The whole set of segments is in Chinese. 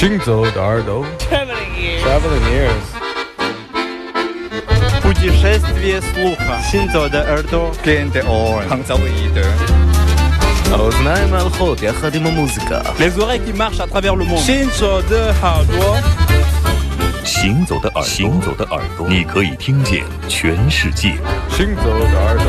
行走的耳朵 Traveling ears. Traveling ears Путешествие слуха. Синзо де Эрдо. Gente on. Hanzaoide. האוזניים ההלכות יחד עם המוזיקה Les oreilles qui marchent à travers le monde. Shinzo de Hardware. 行走的耳朵，行走的耳朵，你可以听见全世界。行走的耳朵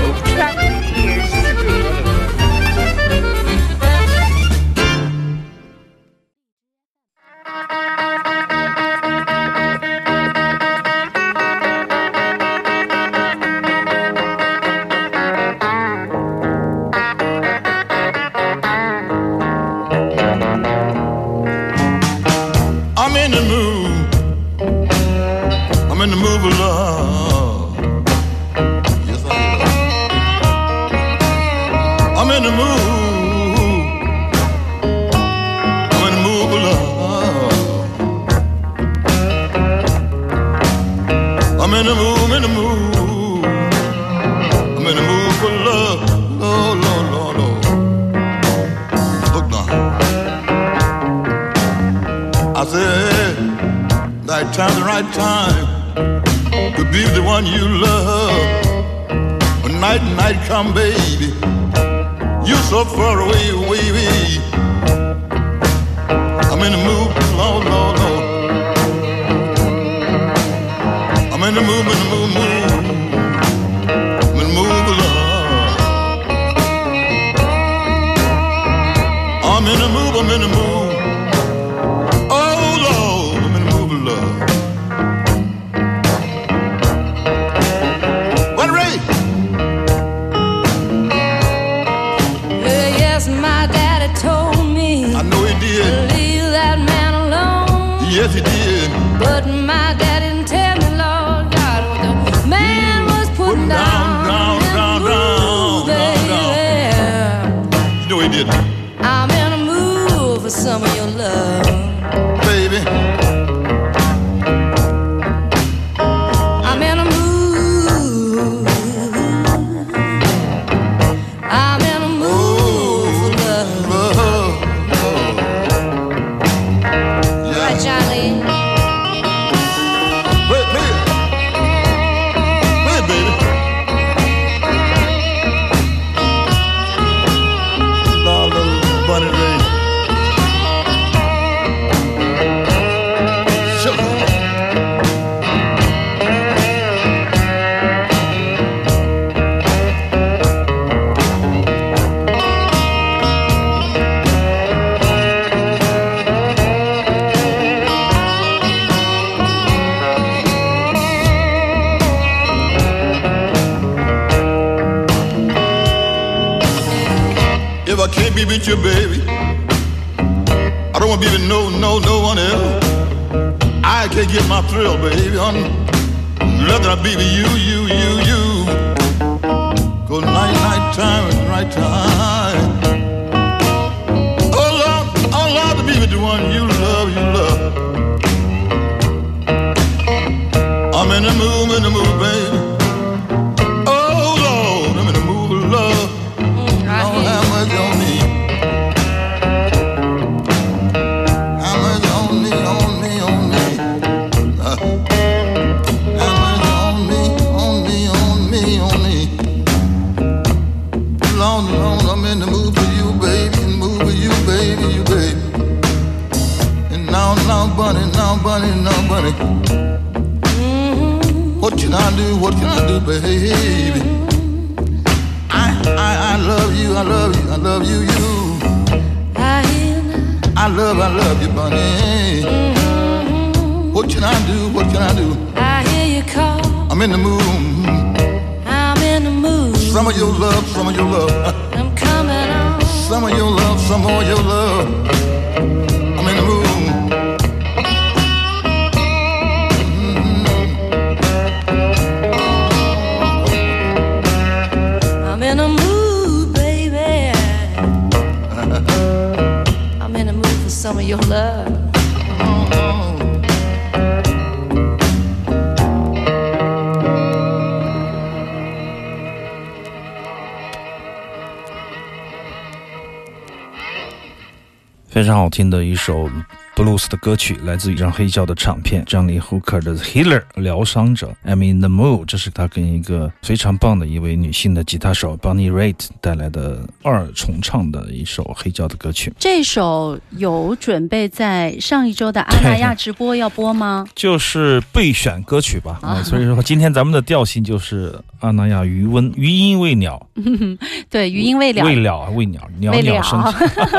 Right time, the right time to be the one you love. When night and night come, baby, you're so far away, away. I'm in the mood, Lord, Lord, Lord. I'm in the mood, in the mood, mood. I'm in the mood love. I'm in the mood, I'm in the mood. Yes, did. But my can't be with you, baby, I don't want to be with no, no, no one else. I can't get my thrill, baby, on nothing I be with you, you, you, you. Go night, night time and right time. Oh Lord, oh Lord, to be with the one you love, you love. I'm in the mood, in the mood, baby. What can I do, baby? I, I, I love you, I love you, I love you, you. I hear now. I love, I love you, bunny. What can I do? What can I do? I hear you call. I'm in the mood. I'm in the mood. Some of your love, some of your love. I'm coming on. Some of your love, some of your love. 非常好听的一首 blues 的歌曲，来自一张黑胶的唱片，Johnny Hooker 的《Healer》疗伤者，I'm in the mood，这是他跟一个非常棒的一位女性的吉他手 Bonnie Raitt 带来的二重唱的一首黑胶的歌曲。这首有准备在上一周的阿那亚直播要播吗？就是备选歌曲吧，啊啊，所以说今天咱们的调性就是阿那亚余温，余音未了，对，余音未了。未了啊，未了，袅未了起。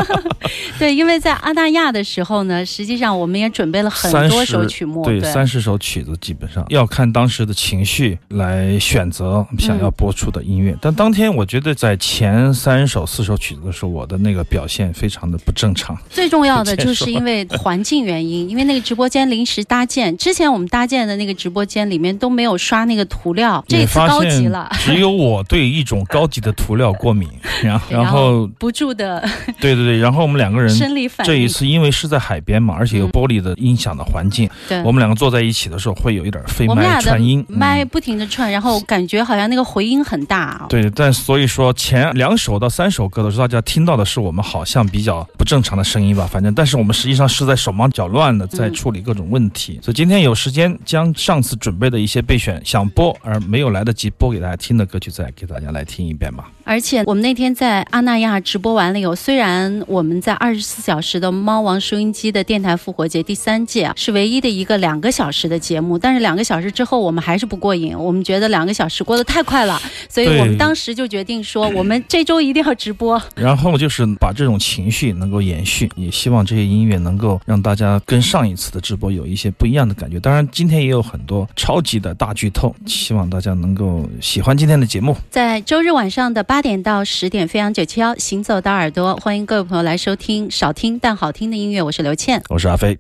对，因为在阿那亚的时候呢，实际上我们也准备了很多首曲目，对，三十首曲子基本上要看当时的情绪来选择想要播出的音乐。但当天我觉得在前三首、四首曲子的时候，我的那个表现非常的不正常。最重要的就是 因为环境原因，因为那个直播间临时搭建，之前我们搭建的那个直播间里面都没有刷那个涂料，这次高级只有我对一种高级的涂料过敏，然后然后不住的 对对对，然后我们两个人生理反应。这一次因为是在海边嘛，而且有嗯。玻璃的音响的环境，对，我们两个坐在一起的时候会有一点飞麦串音，麦嗯。不停的串，然后感觉好像那个回音很大啊。对，但所以说前两首到三首歌的时候，大家听到的是我们好像比较不正常的声音吧，反正，但是我们实际上是在手忙脚乱的在嗯。处理各种问题，所以今天有时间将上次准备的一些备选想播而没有来得及播给大家听的歌曲，再给大家来听一遍吧。而且我们那天在阿那亚直播完了以后，虽然我们在二十四小时的猫王收音机的电台复活节第三届啊是唯一的一个两个小时的节目，但是两个小时之后我们还是不过瘾，我们觉得两个小时过得太快了，所以我们当时就决定说，我们这周一定要直播。然后就是把这种情绪能够延续，也希望这些音乐能够让大家跟上一次的直播有一些不一样的感觉。当然，今天也有很多超级的大剧透，希望大家能够喜欢今天的节目。在周日晚上的八点到十点，飞扬九七幺，行走到耳朵，欢迎各位朋友来收听少听但好听的音乐，我是刘倩。我是阿飞。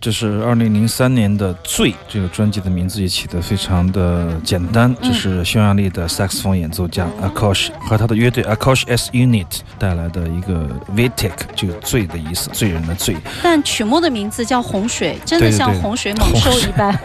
这是二零零三年的《醉》这个专辑的名字也起得非常的简单，这是匈牙利的萨克斯风演奏家 Akosh 和他的乐队 Akosh S Unit 带来的一个 Vitek，这个“醉”的意思，醉人的“醉但曲目的名字叫《洪水》，真的像洪水猛兽一般。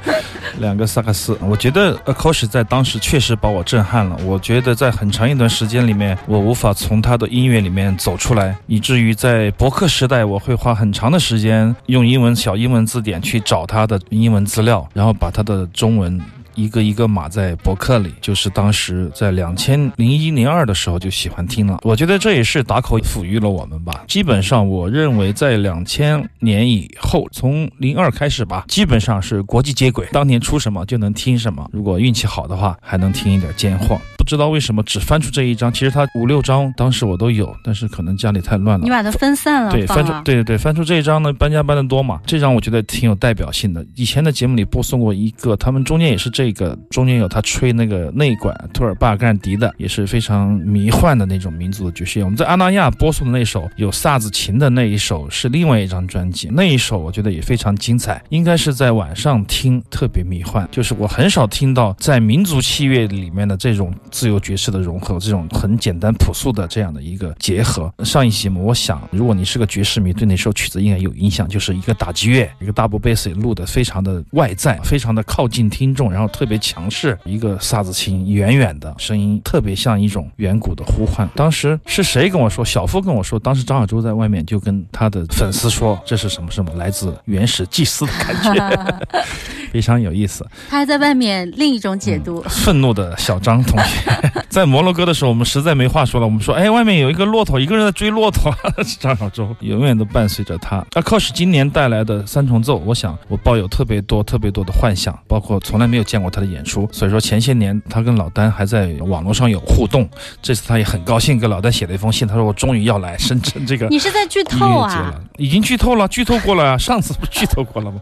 两个萨克斯，我觉得 Akosh 在当时确实把我震撼了。我觉得在很长一段时间里面，我无法从他的音乐里面走出来，以至于在博客时代，我会花很长的时间用用英文小英文字典去找他的英文资料，然后把他的中文。一个一个码在博客里，就是当时在两千零一零二的时候就喜欢听了。我觉得这也是打口抚育了我们吧。基本上，我认为在两千年以后，从零二开始吧，基本上是国际接轨，当年出什么就能听什么。如果运气好的话，还能听一点尖货。不知道为什么只翻出这一张，其实它五六张当时我都有，但是可能家里太乱了你。把它分散了对，翻出对对对，翻出这一张呢，搬家搬的多嘛，这张我觉得挺有代表性的。以前的节目里播送过一个，他们中间也是这这个，中间有他吹那个内管托尔巴干迪的，也是非常迷幻的那种民族的爵士乐。我们在阿那亚播送的那首有萨子琴的那一首是另外一张专辑，那一首我觉得也非常精彩，应该是在晚上听特别迷幻，就是我很少听到在民族器乐里面的这种自由爵士的融合，这种很简单朴素的这样的一个结合。上一期节目，我想如果你是个爵士迷，对那首曲子应该有印象，就是一个打击乐，一个 double bass 录的非常的外在，非常的靠近听众，然后特别强势，一个萨子琴远远的声音，特别像一种远古的呼唤。当时是谁跟我说？小夫跟我说，当时张小舟在外面就跟他的粉丝说，这是什么什么，来自原始祭司的感觉，非常有意思。他还在外面另一种解读。愤怒的小张同学，在摩洛哥的时候，我们实在没话说了。我们说，哎，外面有一个骆驼，一个人在追骆驼。张小舟永远都伴随着他。那 Kosh 今年带来的三重奏，我想我抱有特别多、特别多的幻想，包括从来没有见过他的演出。所以说前些年他跟老丹还在网络上有互动，这次他也很高兴给老丹写了一封信，他说我终于要来深圳这个你是在剧透啊已经剧透了，剧透过了啊，上次不是剧透过了吗？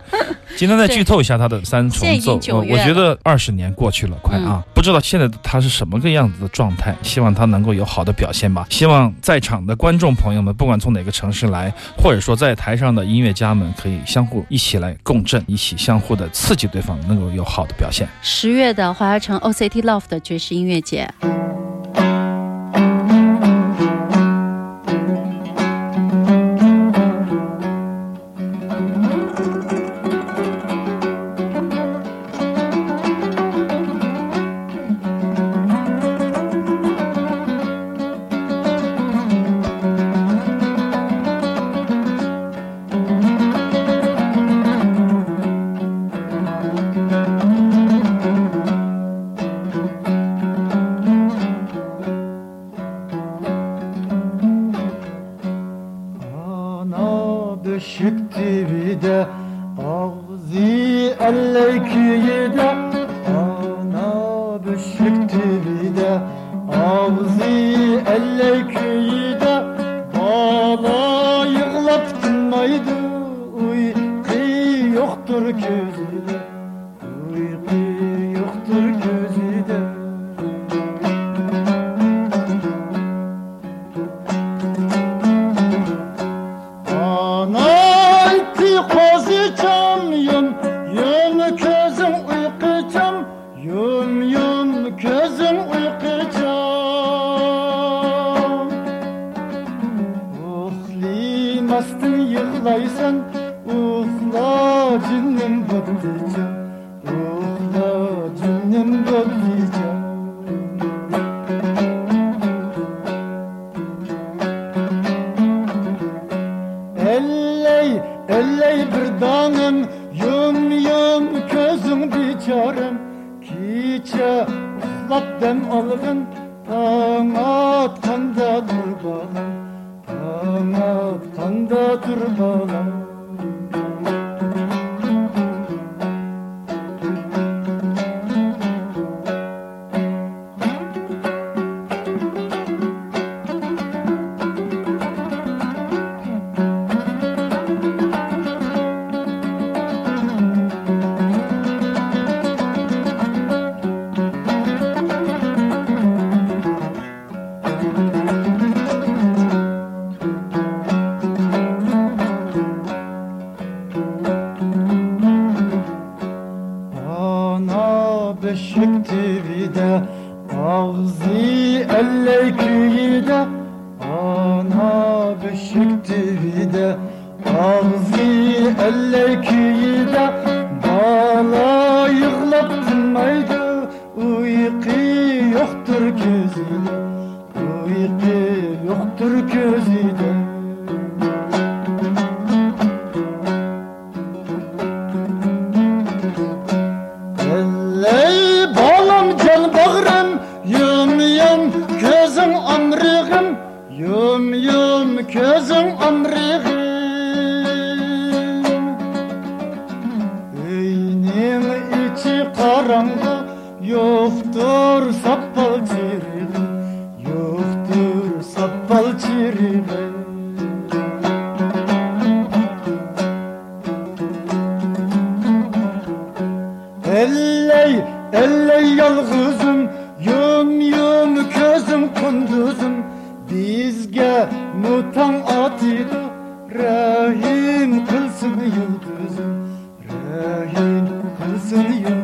今天再剧透一下他的三重奏，我我觉得二十年过去了，快啊！不知道现在他是什么个样子的状态，希望他能够有好的表现吧。希望在场的观众朋友们，不管从哪个城市来，或者说在台上的音乐家们，可以相互一起来共振，一起相互的刺激对方，能够有好的表现。十月的华侨城 OCT Love 的爵士音乐节。yoktur gözü Bu yoktur gözü Elley, elley yalğızım Yum yum közüm kunduzum. Bizge mutan atidu Rahim kılsın yıldızım. Rahim kılsın yıldızım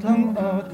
tongue out